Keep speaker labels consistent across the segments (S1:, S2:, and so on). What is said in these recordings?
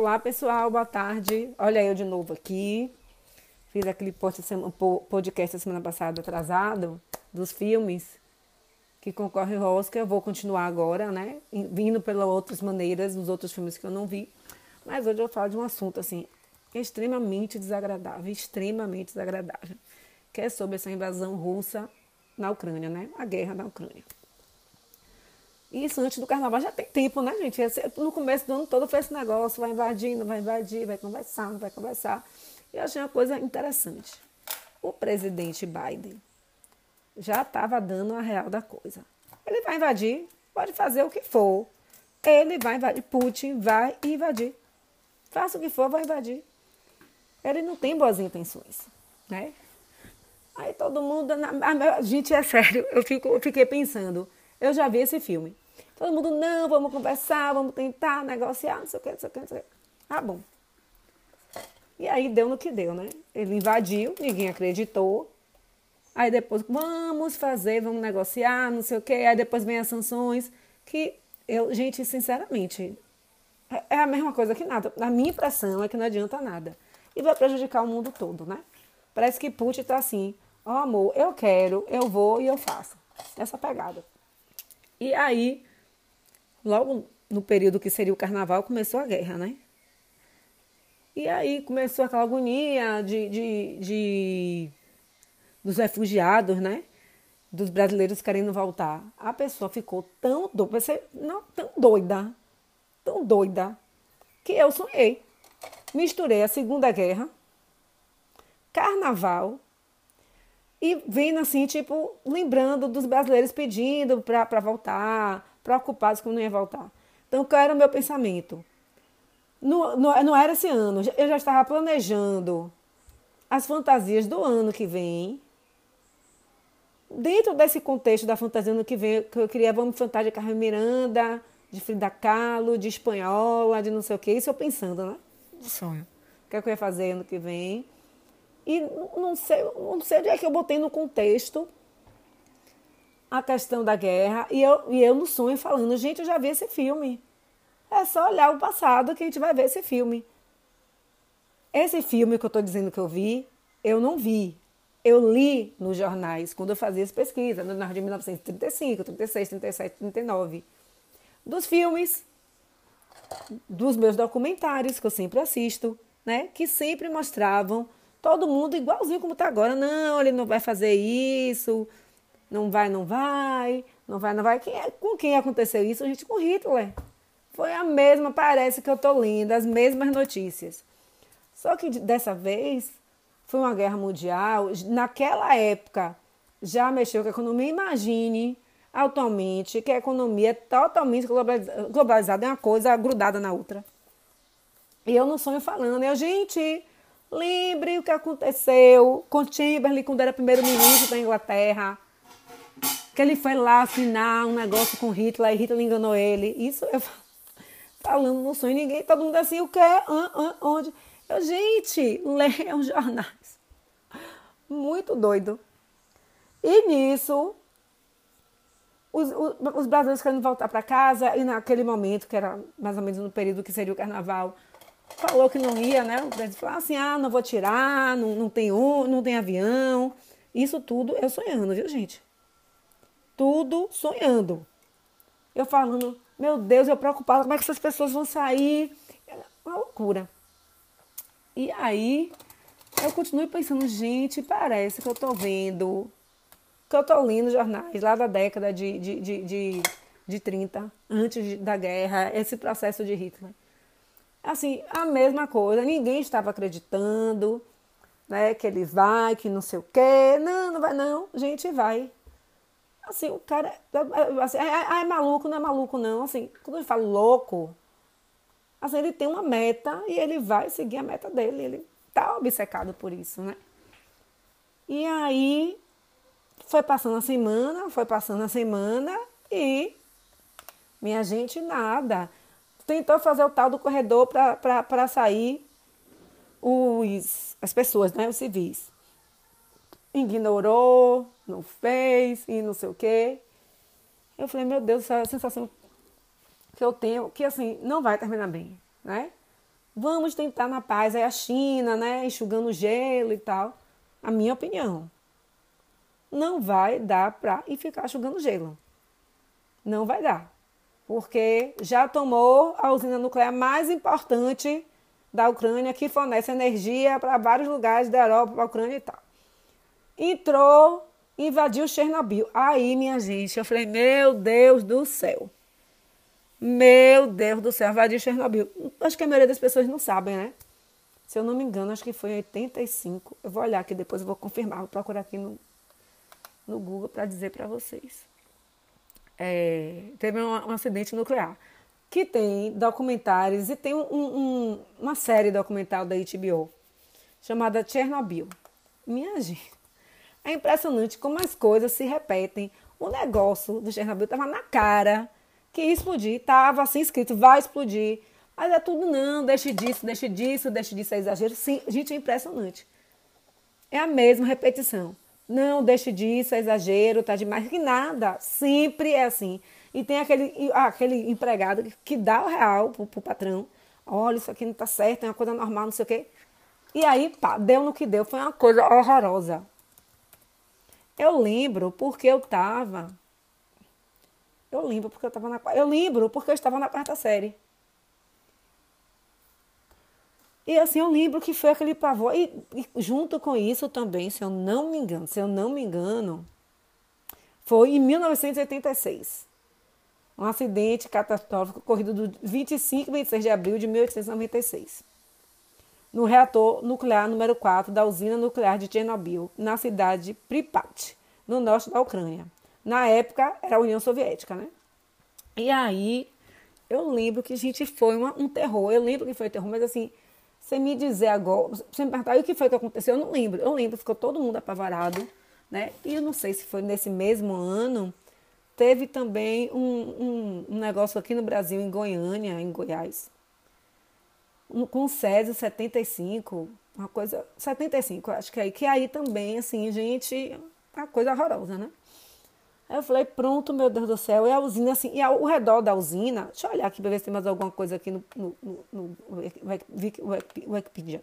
S1: Olá, pessoal, boa tarde. Olha eu de novo aqui. Fiz aquele podcast semana passada atrasado dos filmes que concorrem ao Oscar. Eu vou continuar agora, né? Vindo pelas outras maneiras, os outros filmes que eu não vi. Mas hoje eu falar de um assunto, assim, extremamente desagradável, extremamente desagradável, que é sobre essa invasão russa na Ucrânia, né? A guerra na Ucrânia. Isso antes do carnaval já tem tempo, né, gente? No começo do ano todo foi esse negócio, vai invadir, não vai invadir, vai conversar, não vai conversar. E eu achei uma coisa interessante. O presidente Biden já estava dando a real da coisa. Ele vai invadir, pode fazer o que for. Ele vai invadir, Putin vai invadir. Faça o que for, vai invadir. Ele não tem boas intenções, né? Aí todo mundo, a gente é sério, eu, fico, eu fiquei pensando, eu já vi esse filme. Todo mundo, não, vamos conversar, vamos tentar negociar, não sei o que, não sei o que, não sei o que. Ah, bom. E aí deu no que deu, né? Ele invadiu, ninguém acreditou. Aí depois, vamos fazer, vamos negociar, não sei o que. Aí depois vem as sanções, que eu, gente, sinceramente, é, é a mesma coisa que nada. A minha impressão é que não adianta nada. E vai prejudicar o mundo todo, né? Parece que Putin tá assim, ó oh, amor, eu quero, eu vou e eu faço. Essa pegada. E aí, logo no período que seria o carnaval, começou a guerra, né? E aí começou aquela agonia de, de, de dos refugiados, né? Dos brasileiros querendo voltar. A pessoa ficou tão doida, você, não, tão doida, tão doida, que eu sonhei. Misturei a Segunda Guerra, Carnaval e vindo assim, tipo, lembrando dos brasileiros pedindo para voltar, preocupados que não ia voltar. Então, qual era o meu pensamento? Não, não, não era esse ano, eu já estava planejando as fantasias do ano que vem. Dentro desse contexto da fantasia do ano que vem, que eu queria, vamos fantasia de Carmen Miranda, de Frida Kahlo, de Espanhola, de não sei o que, isso eu pensando, né? Sonho. O que, é que eu ia fazer ano que vem? E não sei, não sei onde é que eu botei no contexto a questão da guerra. E eu, e eu no sonho falando, gente, eu já vi esse filme. É só olhar o passado que a gente vai ver esse filme. Esse filme que eu estou dizendo que eu vi, eu não vi. Eu li nos jornais quando eu fazia essa pesquisa, no ano de 1935, 36, 37, 39. Dos filmes, dos meus documentários que eu sempre assisto, né? Que sempre mostravam Todo mundo igualzinho como está agora. Não, ele não vai fazer isso. Não vai, não vai. Não vai, não vai. Quem é, com quem aconteceu isso? A gente com Hitler. Foi a mesma, parece que eu estou lendo, as mesmas notícias. Só que dessa vez foi uma guerra mundial. Naquela época já mexeu com a economia. Imagine atualmente que a economia é totalmente globalizada, é uma coisa grudada na outra. E eu não sonho falando, eu, gente, Lembre o que aconteceu com Chamberlain quando era primeiro-ministro da Inglaterra. Que ele foi lá assinar um negócio com Hitler e Hitler enganou ele. Isso eu falando no sonho. Ninguém, todo mundo assim, o que? Onde? Eu, gente, leiam jornais. Muito doido. E nisso, os, os, os brasileiros querendo voltar para casa, e naquele momento, que era mais ou menos no período que seria o carnaval, falou que não ia, né? O presidente falou assim: ah, não vou tirar, não, não, tem, não tem avião. Isso tudo eu sonhando, viu, gente? Tudo sonhando. Eu falando, meu Deus, eu preocupada, como é que essas pessoas vão sair? É uma loucura. E aí, eu continuo pensando, gente, parece que eu tô vendo, que eu tô lendo jornais lá da década de, de, de, de, de 30, antes da guerra, esse processo de Hitler. Assim, a mesma coisa, ninguém estava acreditando, né, que ele vai, que não sei o quê. Não, não vai não, gente, vai. Assim, o cara, assim, é, é, é maluco, não é maluco não, assim, quando ele fala louco, assim, ele tem uma meta e ele vai seguir a meta dele, ele tá obcecado por isso, né? E aí, foi passando a semana, foi passando a semana e minha gente, nada tentou fazer o tal do corredor para sair os, as pessoas, né, os civis. Ignorou, não fez e não sei o quê. Eu falei, meu Deus, essa sensação que eu tenho, que assim, não vai terminar bem, né? Vamos tentar na paz. Aí a China, né, enxugando gelo e tal. A minha opinião. Não vai dar para ir ficar enxugando gelo. Não vai dar. Porque já tomou a usina nuclear mais importante da Ucrânia, que fornece energia para vários lugares da Europa, para a Ucrânia e tal. Entrou, invadiu Chernobyl. Aí, minha gente, eu falei, meu Deus do céu. Meu Deus do céu, invadiu Chernobyl. Acho que a maioria das pessoas não sabem, né? Se eu não me engano, acho que foi em 85. Eu vou olhar aqui depois, eu vou confirmar, vou procurar aqui no, no Google para dizer para vocês. É, teve um, um, acidente nuclear que tem documentários e tem um, um, uma série documental da HBO chamada Chernobyl. Minha gente, é impressionante como as coisas se repetem. O negócio do Chernobyl estava na cara que ia explodir, estava assim escrito, vai explodir. Mas é tudo não, deixe disso, deixe disso, deixe disso, é exagero. Sim, gente, é impressionante. É a mesma repetição. Não, deixe disso, é exagero, tá demais. Que nada, sempre é assim. E tem aquele, aquele empregado que dá o real pro, pro patrão. Olha, isso aqui não tá certo, é uma coisa normal, não sei o quê. E aí, pá, deu no que deu. Foi uma coisa horrorosa. Eu lembro porque eu tava eu lembro porque eu estava na Eu lembro porque eu estava na quarta série. E assim, eu lembro que foi aquele pavor. E, e, junto com isso também, se eu não me engano, se eu não me engano, foi em 1986. Um acidente catastrófico ocorrido do 25 e 26 de abril de 1896. No reator nuclear número 4 da usina nuclear de Chernobyl, na cidade de Pripyat, no norte da Ucrânia. Na época era a União Soviética, né? E aí eu lembro que gente foi uma, um terror. Eu lembro que foi terror, mas assim, você me dizer agora, você me perguntar o que foi que aconteceu, eu não lembro. Eu lembro, ficou todo mundo apavorado, né? E eu não sei se foi nesse mesmo ano. Teve também um, um, um negócio aqui no Brasil, em Goiânia, em Goiás, um, com o Césio 75, uma coisa. 75, acho que é aí. Que aí também, assim, gente, uma coisa horrorosa, né? Aí eu falei, pronto, meu Deus do céu. E a usina, assim, e ao redor da usina, deixa eu olhar aqui para ver se tem mais alguma coisa aqui no, no, no, no Wikipedia.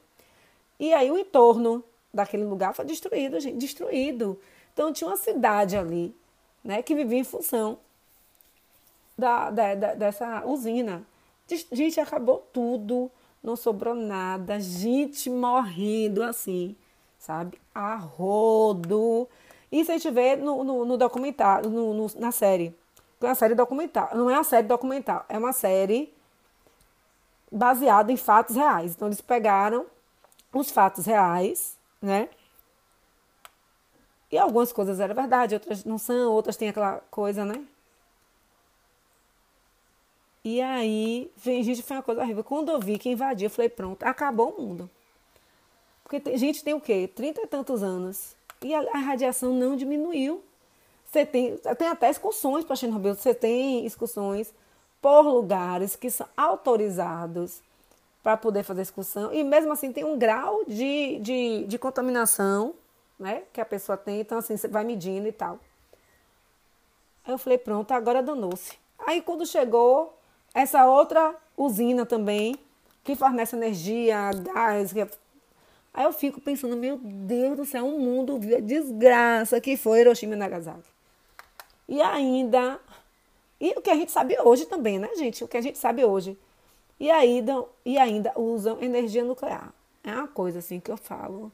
S1: E aí o entorno daquele lugar foi destruído, gente, destruído. Então tinha uma cidade ali, né, que vivia em função da, da, da dessa usina. Gente, acabou tudo, não sobrou nada, gente morrendo assim, sabe? A rodo. Isso a gente vê no, no, no documentário, no, no, na série. É uma série documental. Não é uma série documental, é uma série baseada em fatos reais. Então eles pegaram os fatos reais, né? E algumas coisas eram verdade, outras não são, outras têm aquela coisa, né? E aí, gente, foi uma coisa horrível. Quando eu vi que invadiu, eu falei, pronto, acabou o mundo. Porque gente tem o quê? Trinta e tantos anos e a, a radiação não diminuiu. Você tem, tem até excursões para Chernobyl, você tem excursões por lugares que são autorizados para poder fazer excursão, e mesmo assim tem um grau de, de, de contaminação né, que a pessoa tem, então assim, você vai medindo e tal. Aí eu falei, pronto, agora danou-se. Aí quando chegou essa outra usina também, que fornece energia, gás, Aí eu fico pensando, meu Deus do céu, o um mundo viu a desgraça que foi Hiroshima e Nagasaki. E ainda, e o que a gente sabe hoje também, né, gente? O que a gente sabe hoje. E ainda, e ainda usam energia nuclear. É uma coisa assim que eu falo.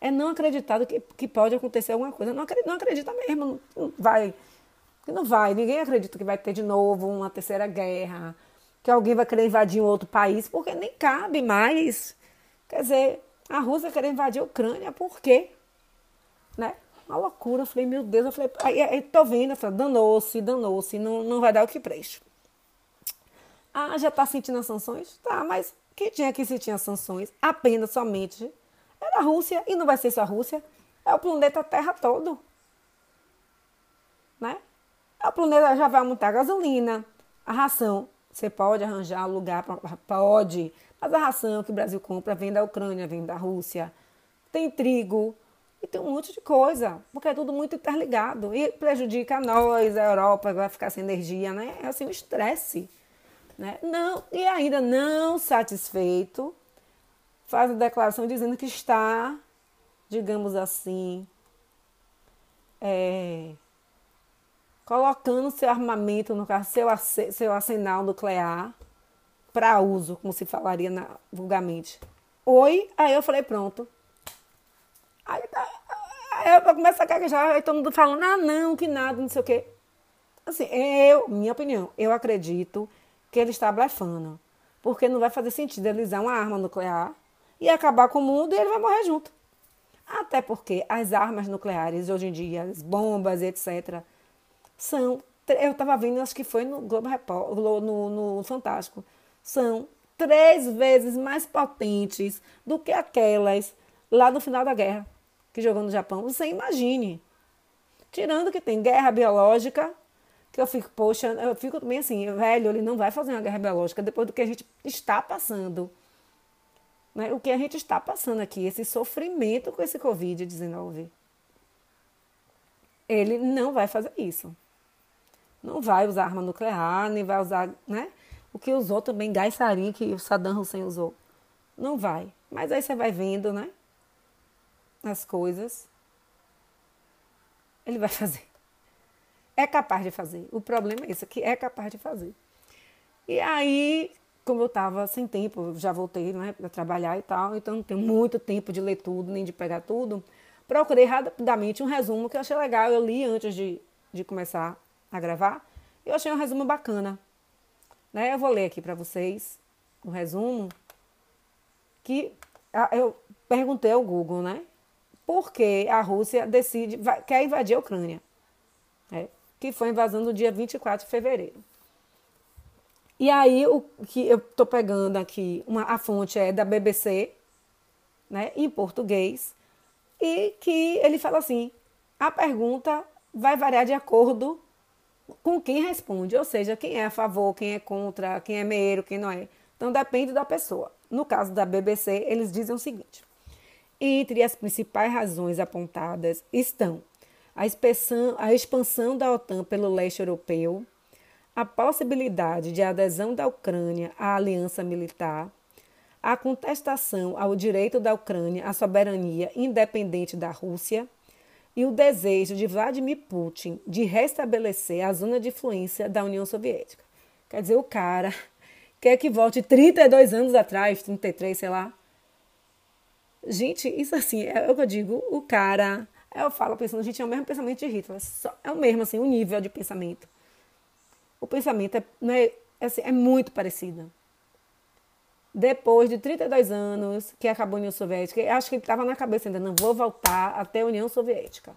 S1: É não acreditado que, que pode acontecer alguma coisa. Não acredita, não acredita mesmo. Não, vai. Não vai. Ninguém acredita que vai ter de novo uma terceira guerra. Que alguém vai querer invadir um outro país, porque nem cabe mais. Quer dizer, a Rússia querer invadir a Ucrânia, por quê? Né? Uma loucura. Eu falei, meu Deus, eu falei, aí, aí tô vendo, danou-se, danou-se, não, não vai dar o que preste. Ah, já tá sentindo as sanções? Tá, mas quem tinha que sentir as sanções apenas, somente, era a Rússia, e não vai ser só a Rússia, é o planeta Terra todo. Né? É o planeta já vai aumentar a gasolina, a ração. Você pode arranjar lugar, pra, pode, mas a ração que o Brasil compra vem da Ucrânia, vem da Rússia. Tem trigo e tem um monte de coisa, porque é tudo muito interligado e prejudica nós, a Europa vai ficar sem energia, né? É assim um estresse, né? Não, e ainda não satisfeito, faz a declaração dizendo que está, digamos assim, é, colocando seu armamento, no caso, seu, seu arsenal nuclear para uso, como se falaria na, vulgarmente. Oi, aí eu falei, pronto. Aí, tá, aí eu começo a gaguejar, aí todo mundo falando, ah, não, que nada, não sei o quê. Assim, eu, minha opinião, eu acredito que ele está blefando. Porque não vai fazer sentido ele usar uma arma nuclear e acabar com o mundo e ele vai morrer junto. Até porque as armas nucleares, hoje em dia, as bombas, etc., são. Eu estava vendo, acho que foi no Globo no, no Fantástico. São três vezes mais potentes do que aquelas lá no final da guerra que jogou no Japão. Você imagine. Tirando que tem guerra biológica, que eu fico, poxa, eu fico também assim, velho, ele não vai fazer uma guerra biológica depois do que a gente está passando. Né? O que a gente está passando aqui, esse sofrimento com esse Covid-19. Ele não vai fazer isso. Não vai usar arma nuclear, nem vai usar, né? O que usou também, gás que o Saddam Hussein usou. Não vai. Mas aí você vai vendo, né? As coisas. Ele vai fazer é capaz de fazer. O problema é esse, que é capaz de fazer. E aí, como eu estava sem tempo, já voltei né, para trabalhar e tal, então não tenho muito tempo de ler tudo, nem de pegar tudo. Procurei rapidamente um resumo que eu achei legal. Eu li antes de, de começar a gravar. E eu achei um resumo bacana. Né? Eu vou ler aqui para vocês um resumo que eu perguntei ao Google, né? Por que a Rússia decide, quer invadir a Ucrânia? É que foi invasão do dia 24 de fevereiro. E aí, o que eu estou pegando aqui, uma, a fonte é da BBC, né, em português, e que ele fala assim: a pergunta vai variar de acordo com quem responde, ou seja, quem é a favor, quem é contra, quem é meio, quem não é. Então depende da pessoa. No caso da BBC, eles dizem o seguinte: entre as principais razões apontadas estão a expansão, a expansão da OTAN pelo leste europeu, a possibilidade de adesão da Ucrânia à aliança militar, a contestação ao direito da Ucrânia à soberania independente da Rússia e o desejo de Vladimir Putin de restabelecer a zona de influência da União Soviética. Quer dizer, o cara quer que volte 32 anos atrás, 33, sei lá. Gente, isso assim, é o que eu digo, o cara eu falo pensando, gente, é o mesmo pensamento de Hitler. É o mesmo, assim, o nível de pensamento. O pensamento é, né, é, assim, é muito parecido. Depois de 32 anos que acabou a União Soviética, acho que ele estava na cabeça ainda, não vou voltar até a União Soviética.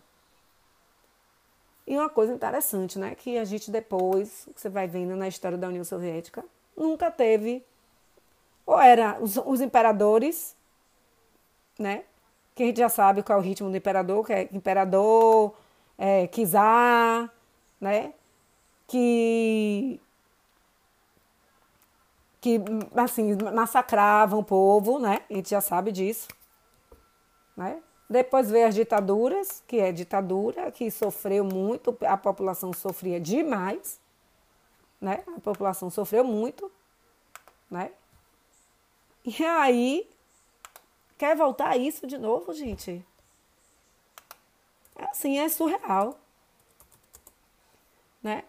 S1: E uma coisa interessante, né? Que a gente depois, você vai vendo na história da União Soviética, nunca teve. Ou era os, os imperadores, né? que a gente já sabe qual é o ritmo do imperador, que é imperador, é, czar, né? Que, que, assim, massacravam o povo, né? A gente já sabe disso, né? Depois veio as ditaduras, que é ditadura, que sofreu muito, a população sofria demais, né? A população sofreu muito, né? E aí Quer voltar a isso de novo, gente? É assim, é surreal. Né?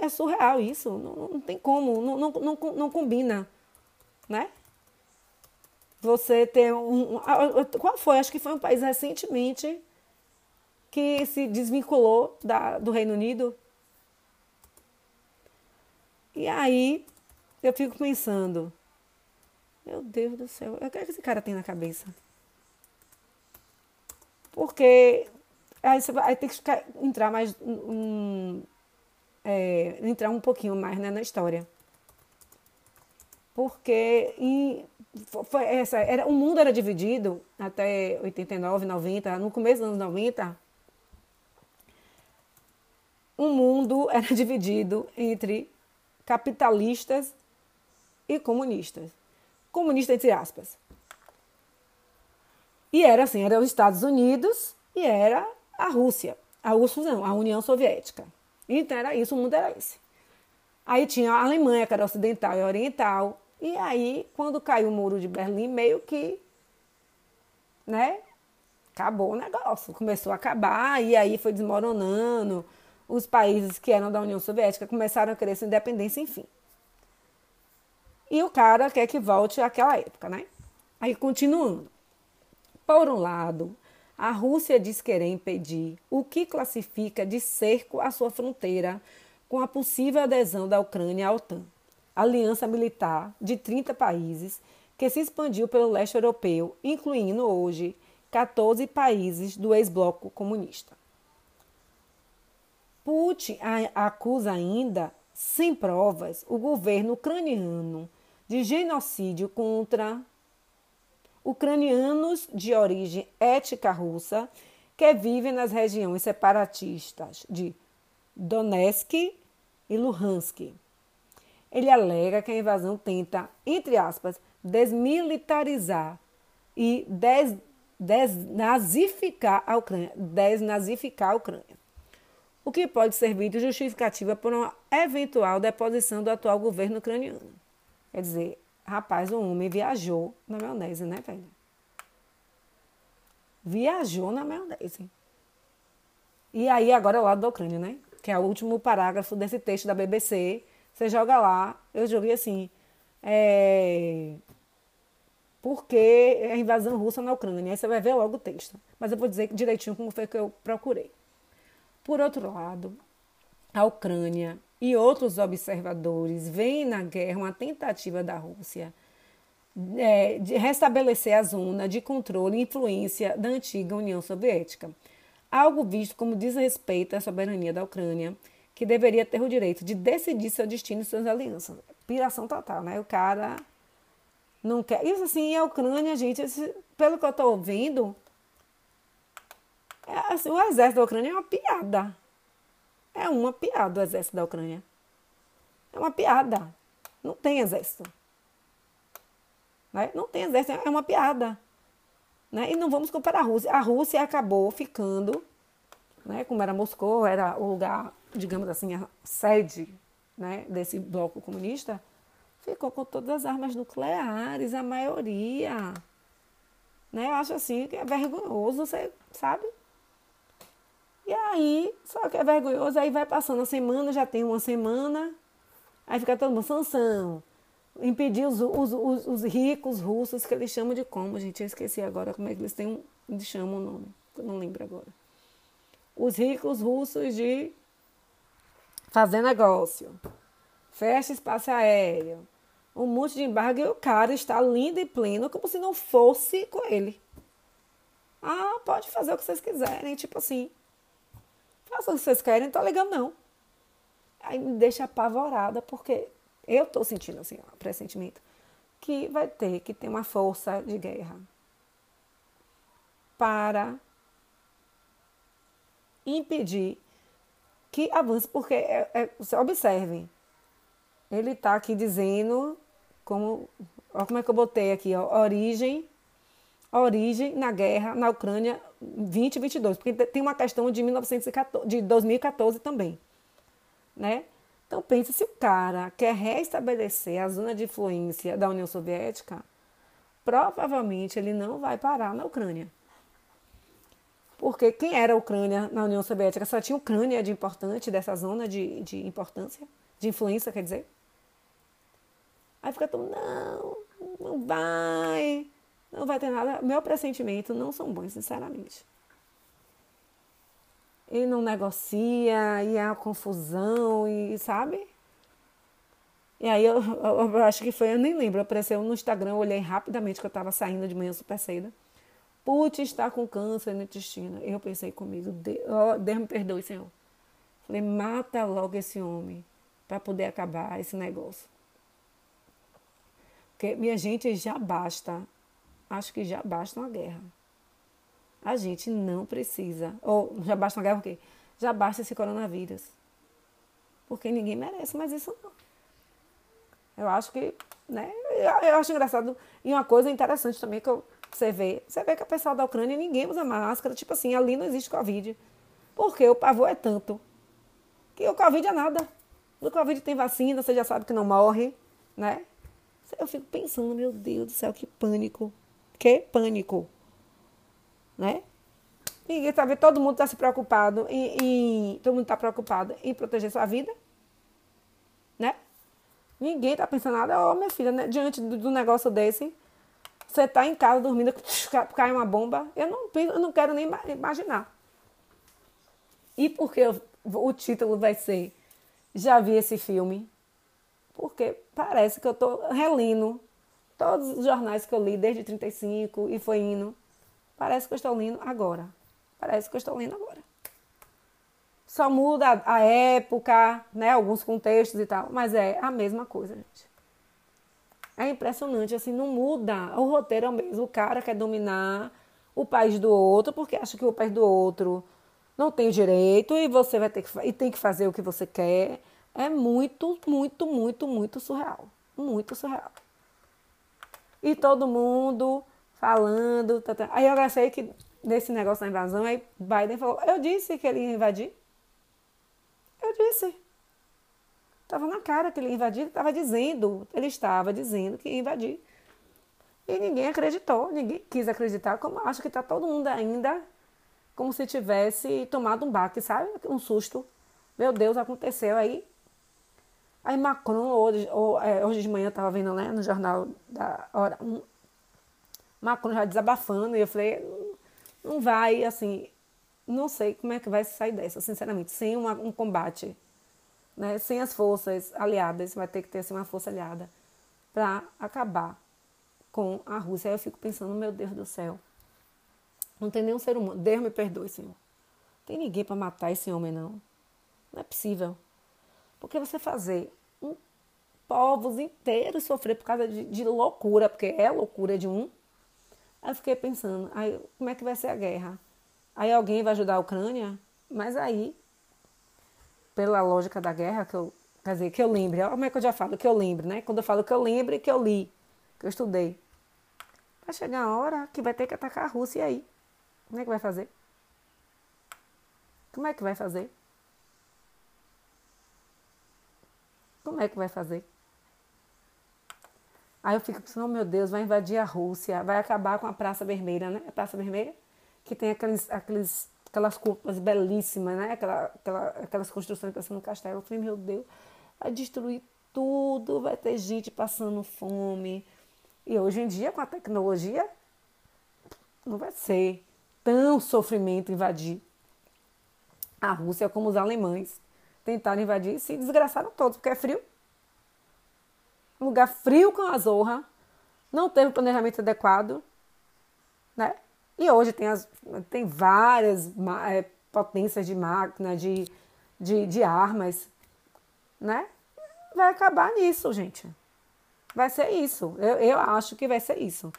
S1: É surreal isso. Não, não tem como, não, não, não, não combina. Né? Você ter um. Qual foi? Acho que foi um país recentemente que se desvinculou da, do Reino Unido. E aí eu fico pensando, meu Deus do céu, o que é que esse cara tem na cabeça? Porque aí você vai ter que ficar, entrar mais um, é, entrar um pouquinho mais né, na história. Porque em, essa, era, o mundo era dividido até 89, 90, no começo dos anos 90, o mundo era dividido entre capitalistas e comunistas comunista entre aspas. E era assim, era os Estados Unidos e era a Rússia. A Rússia não, a União Soviética. Então era isso, o mundo era esse. Aí tinha a Alemanha, que era ocidental e oriental. E aí, quando caiu o muro de Berlim, meio que, né, acabou o negócio, começou a acabar e aí foi desmoronando. Os países que eram da União Soviética começaram a querer sua independência, enfim. E o cara quer que volte àquela época, né? Aí, continuando. Por um lado, a Rússia diz querer impedir o que classifica de cerco à sua fronteira com a possível adesão da Ucrânia à OTAN, aliança militar de 30 países que se expandiu pelo leste europeu, incluindo hoje 14 países do ex-bloco comunista. Putin acusa ainda, sem provas, o governo ucraniano de genocídio contra ucranianos de origem étnica russa que vivem nas regiões separatistas de Donetsk e Luhansk. Ele alega que a invasão tenta, entre aspas, desmilitarizar e des desnazificar a Ucrânia, desnazificar a Ucrânia, o que pode servir de justificativa para uma eventual deposição do atual governo ucraniano. Quer dizer, rapaz, o homem viajou na maionese, né, velho? Viajou na maionese. E aí, agora é o lado da Ucrânia, né? Que é o último parágrafo desse texto da BBC. Você joga lá, eu joguei assim. É, por que a invasão russa na Ucrânia. Aí você vai ver logo o texto. Mas eu vou dizer direitinho como foi que eu procurei. Por outro lado, a Ucrânia e outros observadores veem na guerra uma tentativa da Rússia é, de restabelecer a zona de controle e influência da antiga União Soviética, algo visto como desrespeito à soberania da Ucrânia, que deveria ter o direito de decidir seu destino e suas alianças. Piração total, né? O cara não quer. Isso assim, a Ucrânia, gente, pelo que eu estou ouvindo, é, assim, o exército da Ucrânia é uma piada. É uma piada o exército da Ucrânia. É uma piada. Não tem exército. Né? Não tem exército, é uma piada. Né? E não vamos comparar a Rússia. A Rússia acabou ficando, né? como era Moscou, era o lugar, digamos assim, a sede né? desse bloco comunista ficou com todas as armas nucleares, a maioria. Né? Eu acho assim que é vergonhoso, você sabe? E aí, só que é vergonhoso, aí vai passando a semana, já tem uma semana, aí fica todo mundo, sanção, impedir os, os, os, os, ricos russos, que eles chamam de como, gente? Eu esqueci agora como é que eles têm, eles chamam o nome, eu não lembro agora. Os ricos russos de fazer negócio, fecha espaço aéreo, um monte de embargo e o cara está lindo e pleno, como se não fosse com ele. Ah, pode fazer o que vocês quiserem, tipo assim. Faça o que vocês querem, não tô ligando não. Aí me deixa apavorada, porque eu tô sentindo assim, ó, pressentimento, que vai ter que ter uma força de guerra para impedir que avance, porque é, é, observem, ele está aqui dizendo como, como é que eu botei aqui, ó, origem, origem na guerra na Ucrânia 2022, porque tem uma questão de 1914, de 2014 também, né? Então pensa se o cara quer restabelecer a zona de influência da União Soviética, provavelmente ele não vai parar na Ucrânia. Porque quem era a Ucrânia na União Soviética? Só tinha Ucrânia de importante, dessa zona de, de importância, de influência, quer dizer. Aí fica todo, não, não vai, não vai ter nada. Meu pressentimento não são bons, sinceramente. E não negocia, e é a confusão, e sabe? E aí eu, eu, eu, acho que foi, eu nem lembro, apareceu no Instagram, eu olhei rapidamente que eu estava saindo de manhã super cedo. Putz, está com câncer no intestino. Eu pensei comigo, Deus, Deus me perdoe, Senhor. Falei, mata logo esse homem para poder acabar esse negócio. Porque, minha gente, já basta. Acho que já basta uma guerra. A gente não precisa. Ou já basta uma guerra o quê? Já basta esse coronavírus. Porque ninguém merece mais isso não. Eu acho que, né? Eu acho engraçado. E uma coisa interessante também que eu, você vê. Você vê que a pessoa da Ucrânia ninguém usa máscara. Tipo assim, ali não existe Covid. Porque o pavor é tanto. Que o Covid é nada. O Covid tem vacina, você já sabe que não morre, né? Eu fico pensando, meu Deus do céu, que pânico. Que pânico. Né? Ninguém tá vendo, todo mundo está se preocupado em, em, todo mundo está preocupado em proteger sua vida, né? Ninguém está pensando nada, ó, oh, minha filha, né? diante do, do, negócio desse, você está em casa dormindo, cai uma bomba, eu não, eu não quero nem imaginar. E porque o título vai ser Já vi esse filme? Porque parece que eu estou relendo todos os jornais que eu li desde 35 e foi indo. Parece que eu estou lendo agora. Parece que eu estou lendo agora. Só muda a época, né, alguns contextos e tal, mas é a mesma coisa, gente. É impressionante, assim, não muda. O roteiro é o mesmo. O cara quer dominar o país do outro porque acha que o país do outro não tem direito e você vai ter que e tem que fazer o que você quer. É muito, muito, muito, muito surreal. Muito surreal. E todo mundo falando. Tá, tá. Aí eu achei que nesse negócio da invasão, aí Biden falou: Eu disse que ele ia invadir. Eu disse. Estava na cara que ele ia invadir, ele estava dizendo, ele estava dizendo que ia invadir. E ninguém acreditou, ninguém quis acreditar, como acho que está todo mundo ainda como se tivesse tomado um baque, sabe? Um susto. Meu Deus, aconteceu aí. Aí Macron, hoje, é, hoje de manhã, eu estava vendo né, no jornal da hora, um, Macron já desabafando, e eu falei, não vai, assim, não sei como é que vai sair dessa, sinceramente, sem uma, um combate, né? sem as forças aliadas, vai ter que ter assim, uma força aliada para acabar com a Rússia. Aí eu fico pensando, meu Deus do céu, não tem nenhum ser humano, Deus me perdoe, Senhor. Não tem ninguém para matar esse homem, não. Não é possível. Porque você fazer um povos inteiros sofrer por causa de, de loucura, porque é loucura de um, Aí eu fiquei pensando, aí, como é que vai ser a guerra? Aí alguém vai ajudar a Ucrânia? Mas aí, pela lógica da guerra, que eu, quer dizer, que eu lembre, como é que eu já falo? Que eu lembro, né? Quando eu falo que eu lembro e que eu li, que eu estudei. Vai chegar a hora que vai ter que atacar a Rússia e aí? Como é que vai fazer? Como é que vai fazer? Como é que vai fazer? Aí eu fico pensando, oh, meu Deus, vai invadir a Rússia, vai acabar com a Praça Vermelha, né? A Praça Vermelha, que tem aqueles, aqueles, aquelas cúpulas belíssimas, né? Aquela, aquela, aquelas construções parecendo um castelo. Eu falei, meu Deus, vai destruir tudo, vai ter gente passando fome. E hoje em dia, com a tecnologia, não vai ser tão sofrimento invadir a Rússia como os alemães tentaram invadir se desgraçaram todos, porque é frio um lugar frio com a zorra, não teve planejamento adequado, né? E hoje tem, as, tem várias é, potências de máquina, de, de, de armas, né? Vai acabar nisso, gente. Vai ser isso. Eu, eu acho que vai ser isso.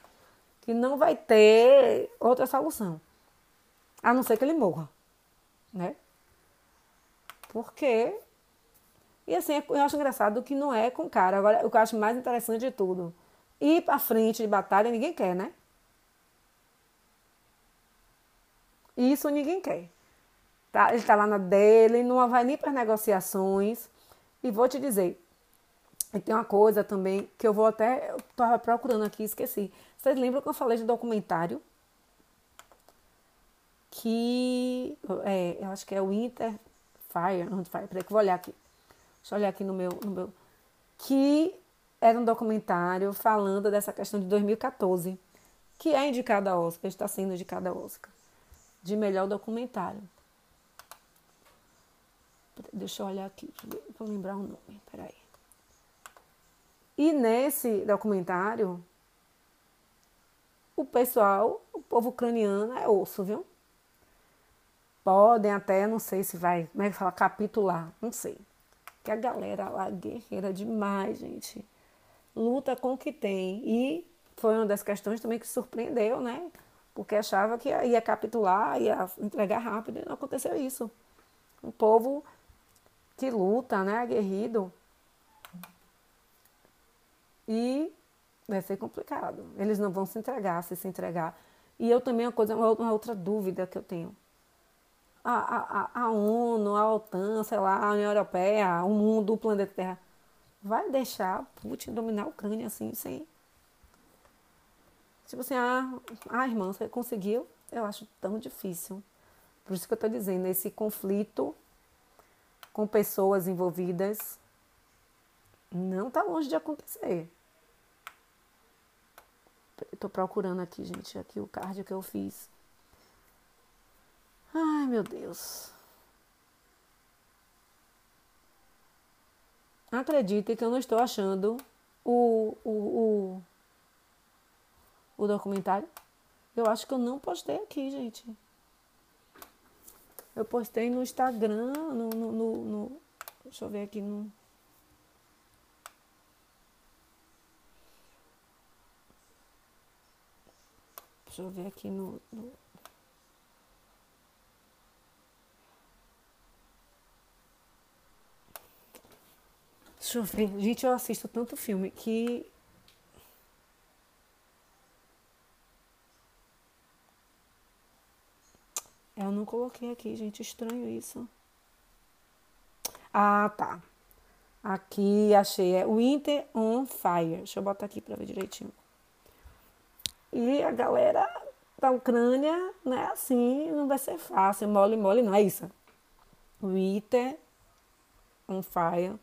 S1: Que não vai ter outra solução. A não ser que ele morra, né? Porque e assim, eu acho engraçado que não é com cara. Agora, o que eu acho mais interessante de tudo, ir pra frente de batalha ninguém quer, né? Isso ninguém quer. Tá? Ele tá lá na dele, não vai nem para negociações. E vou te dizer, e tem uma coisa também que eu vou até. Eu tava procurando aqui, esqueci. Vocês lembram que eu falei de documentário? Que. É, eu acho que é o Winter Fire. Fire peraí que vou olhar aqui. Deixa eu olhar aqui no meu, no meu. Que era um documentário falando dessa questão de 2014, que é indicado a Oscar, está sendo indicado a Oscar, de melhor documentário. Deixa eu olhar aqui, vou lembrar o nome, peraí. E nesse documentário, o pessoal, o povo ucraniano é osso, viu? Podem até, não sei se vai, como é que fala, capitular, não sei. Que a galera lá guerreira demais, gente. Luta com o que tem. E foi uma das questões também que surpreendeu, né? Porque achava que ia capitular, ia entregar rápido, e não aconteceu isso. Um povo que luta, né? Aguerrido. E vai ser complicado. Eles não vão se entregar, se se entregar. E eu também, uma coisa, uma outra dúvida que eu tenho a, a, a ONU, a OTAN, sei lá, a União Europeia, o mundo, o planeta Terra, vai deixar Putin dominar a Ucrânia assim, sem. Tipo assim, ah, ah, irmã, você conseguiu? Eu acho tão difícil. Por isso que eu estou dizendo, esse conflito com pessoas envolvidas não está longe de acontecer. Estou procurando aqui, gente, aqui o card que eu fiz. Ai, meu Deus. Acredite que eu não estou achando o, o, o, o documentário. Eu acho que eu não postei aqui, gente. Eu postei no Instagram, no, no, no, no deixa eu ver aqui no Deixa eu ver aqui no, no Deixa eu ver. Gente, eu assisto tanto filme que. Eu não coloquei aqui, gente. Estranho isso. Ah, tá. Aqui achei. É Winter on Fire. Deixa eu botar aqui pra ver direitinho. E a galera da Ucrânia, né, assim, não vai ser fácil. Mole, mole, não é isso. Winter on Fire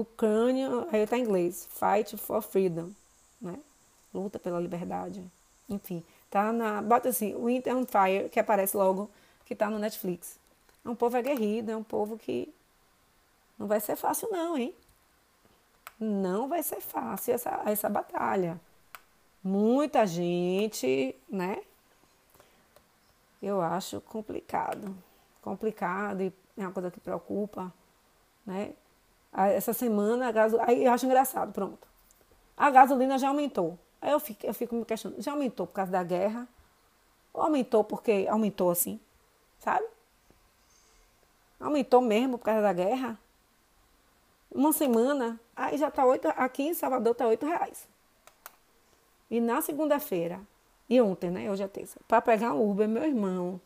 S1: Ucrânia, aí está em inglês, Fight for Freedom, né? Luta pela liberdade. Enfim, tá na. Bota assim, Winter on Fire, que aparece logo, que tá no Netflix. É um povo aguerrido, é um povo que não vai ser fácil, não, hein? Não vai ser fácil essa, essa batalha. Muita gente, né? Eu acho complicado. Complicado e é uma coisa que preocupa, né? Essa semana a gasolina. Aí eu acho engraçado, pronto. A gasolina já aumentou. Aí eu fico, eu fico me questionando, já aumentou por causa da guerra? Ou aumentou porque aumentou assim? Sabe? Aumentou mesmo por causa da guerra? Uma semana, aí já tá oito. Aqui em Salvador tá oito reais. E na segunda-feira, e ontem, né? Hoje é terça, para pegar um Uber, meu irmão.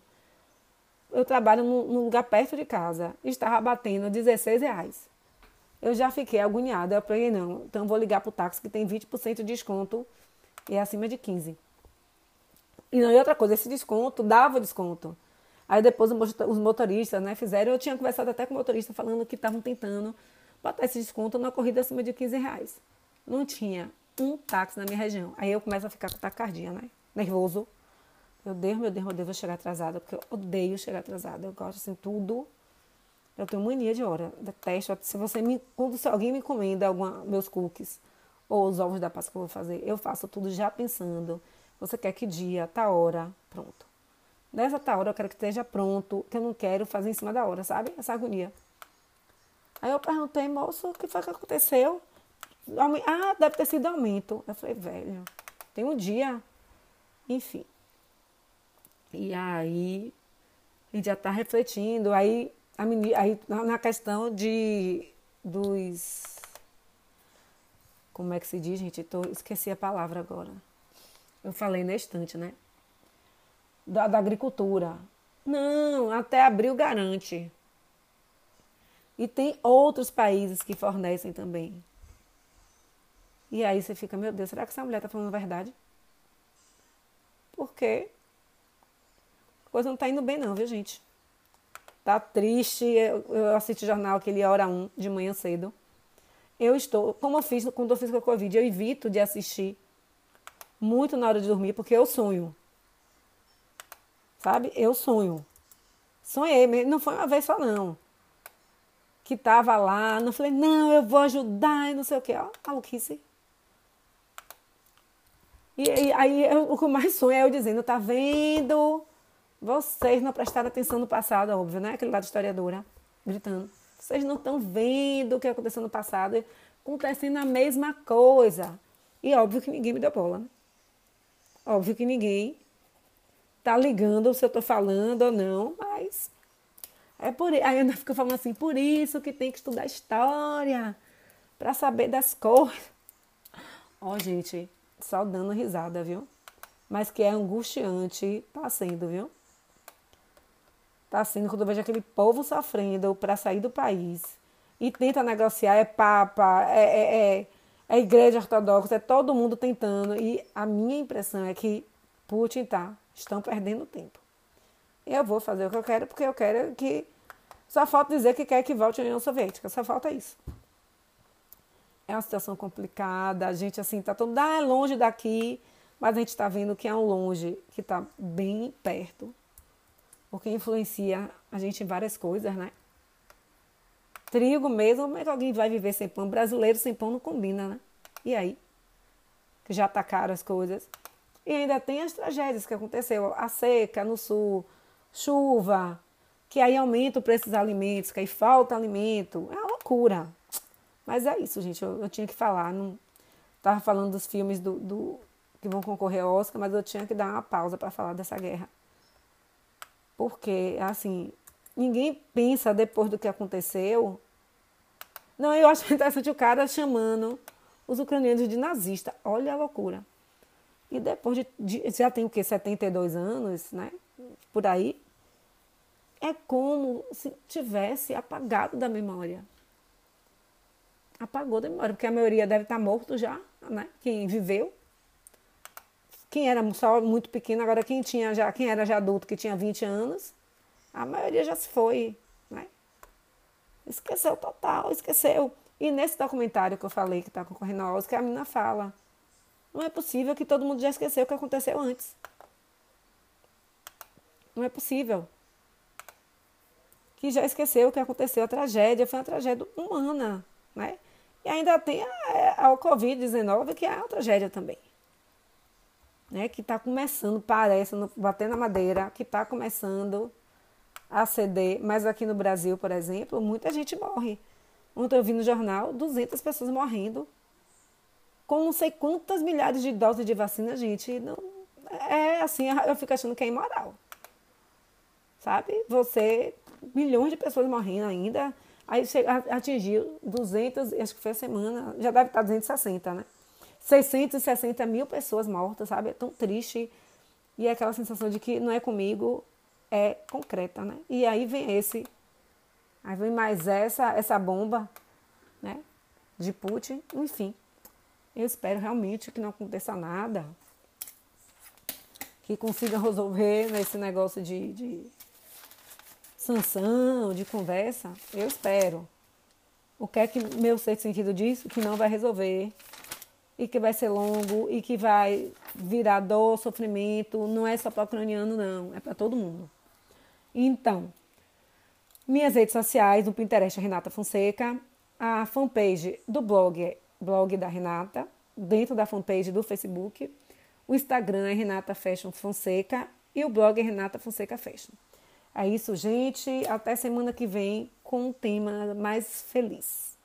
S1: Eu trabalho num lugar perto de casa. Estava batendo 16 reais. Eu já fiquei agoniada. Eu falei, não, então vou ligar para o táxi que tem 20% de desconto e é acima de 15%. E não, e outra coisa, esse desconto dava desconto. Aí depois os motoristas né, fizeram, eu tinha conversado até com o motorista falando que estavam tentando botar esse desconto na corrida acima de 15 reais. Não tinha um táxi na minha região. Aí eu começo a ficar com taquicardia, né? Nervoso. Meu Deus, meu Deus, meu Deus, vou chegar atrasada, porque eu odeio chegar atrasada. Eu gosto assim, tudo eu tenho mania de hora. Detesto. Se você me. Quando se alguém me encomenda alguma, meus cookies ou os ovos da Páscoa que eu vou fazer, eu faço tudo já pensando. Você quer que dia, tá hora, pronto. Nessa tá hora eu quero que esteja pronto, que eu não quero fazer em cima da hora, sabe? Essa agonia. Aí eu perguntei, moço, o que foi que aconteceu? Ah, deve ter sido aumento. Eu falei, velho, tem um dia. Enfim. E aí, e já tá refletindo. Aí aí na questão de dos como é que se diz, gente? Tô, esqueci a palavra agora. Eu falei na estante, né? Da, da agricultura. Não, até abril garante. E tem outros países que fornecem também. E aí você fica, meu Deus, será que essa mulher está falando a verdade? Porque a coisa não está indo bem não, viu, gente? Tá triste. Eu, assisto jornal aquele hora 1 um, de manhã cedo. Eu estou, como eu fiz quando eu fiz com a Covid, eu evito de assistir muito na hora de dormir, porque eu sonho. Sabe? Eu sonho. Sonhei, não foi uma vez só não. Que tava lá, não falei, não, eu vou ajudar e não sei o que. Ó, maluquice. E, e aí eu, o que mais sonho é eu dizendo, tá vendo? Vocês não prestaram atenção no passado, óbvio, né? Aquele lado historiadora, gritando. Vocês não estão vendo o que aconteceu no passado, acontecendo a mesma coisa. E óbvio que ninguém me deu bola, né? Óbvio que ninguém tá ligando se eu tô falando ou não, mas é por aí ainda fica falando assim, por isso que tem que estudar história para saber das coisas. Ó, oh, gente, só dando risada, viu? Mas que é angustiante, tá sendo, viu? Tá sendo quando eu vejo aquele povo sofrendo para sair do país. e tenta negociar, é Papa, é, é, é, é Igreja Ortodoxa, é todo mundo tentando. E a minha impressão é que Putin tá, estão perdendo tempo. Eu vou fazer o que eu quero, porque eu quero que. Só falta dizer que quer que volte a União Soviética, só falta isso. É uma situação complicada, a gente assim tá todo, ah, é longe daqui, mas a gente está vendo que é um longe que está bem perto, porque influencia a gente em várias coisas, né? Trigo mesmo, como é que alguém vai viver sem pão? Brasileiro sem pão não combina, né? E aí? Que já tá caro as coisas. E ainda tem as tragédias que aconteceu. A seca no sul, chuva, que aí aumenta o preço dos alimentos, que aí falta alimento. É uma loucura. Mas é isso, gente. Eu, eu tinha que falar. Não tava falando dos filmes do, do, que vão concorrer ao Oscar, mas eu tinha que dar uma pausa para falar dessa guerra. Porque, assim, ninguém pensa depois do que aconteceu. Não, eu acho interessante o cara chamando os ucranianos de nazista. Olha a loucura. E depois de, de já tem o que 72 anos, né? Por aí. É como se tivesse apagado da memória. Apagou da memória, porque a maioria deve estar morto já, né? Quem viveu. Quem era só muito pequeno, agora quem tinha já, quem era já adulto, que tinha 20 anos, a maioria já se foi, né? Esqueceu total, esqueceu. E nesse documentário que eu falei que está concorrendo ao Oscar, a menina fala: não é possível que todo mundo já esqueceu o que aconteceu antes. Não é possível. Que já esqueceu o que aconteceu, a tragédia, foi uma tragédia humana, né? E ainda tem a, a, a Covid-19, que é uma tragédia também. Né? Que está começando, parece, batendo na madeira, que está começando a ceder, mas aqui no Brasil, por exemplo, muita gente morre. Ontem eu vi no jornal 200 pessoas morrendo com não sei quantas milhares de doses de vacina, gente. Não, é assim, eu fico achando que é imoral. Sabe? Você, milhões de pessoas morrendo ainda, aí chega, atingiu 200, acho que foi a semana, já deve estar 260, né? 660 mil pessoas mortas, sabe? É tão triste. E é aquela sensação de que não é comigo, é concreta, né? E aí vem esse, aí vem mais essa, essa bomba, né? De Putin, enfim. Eu espero realmente que não aconteça nada, que consiga resolver nesse negócio de, de sanção, de conversa. Eu espero. O que é que meu sexto sentido diz? Que não vai resolver e que vai ser longo e que vai virar dor, sofrimento. Não é só para o ucraniano, não. É para todo mundo. Então, minhas redes sociais, no Pinterest é Renata Fonseca, a fanpage do blog, blog da Renata, dentro da fanpage do Facebook, o Instagram é Renata Fashion Fonseca e o blog é Renata Fonseca Fashion. É isso, gente. Até semana que vem com um tema mais feliz.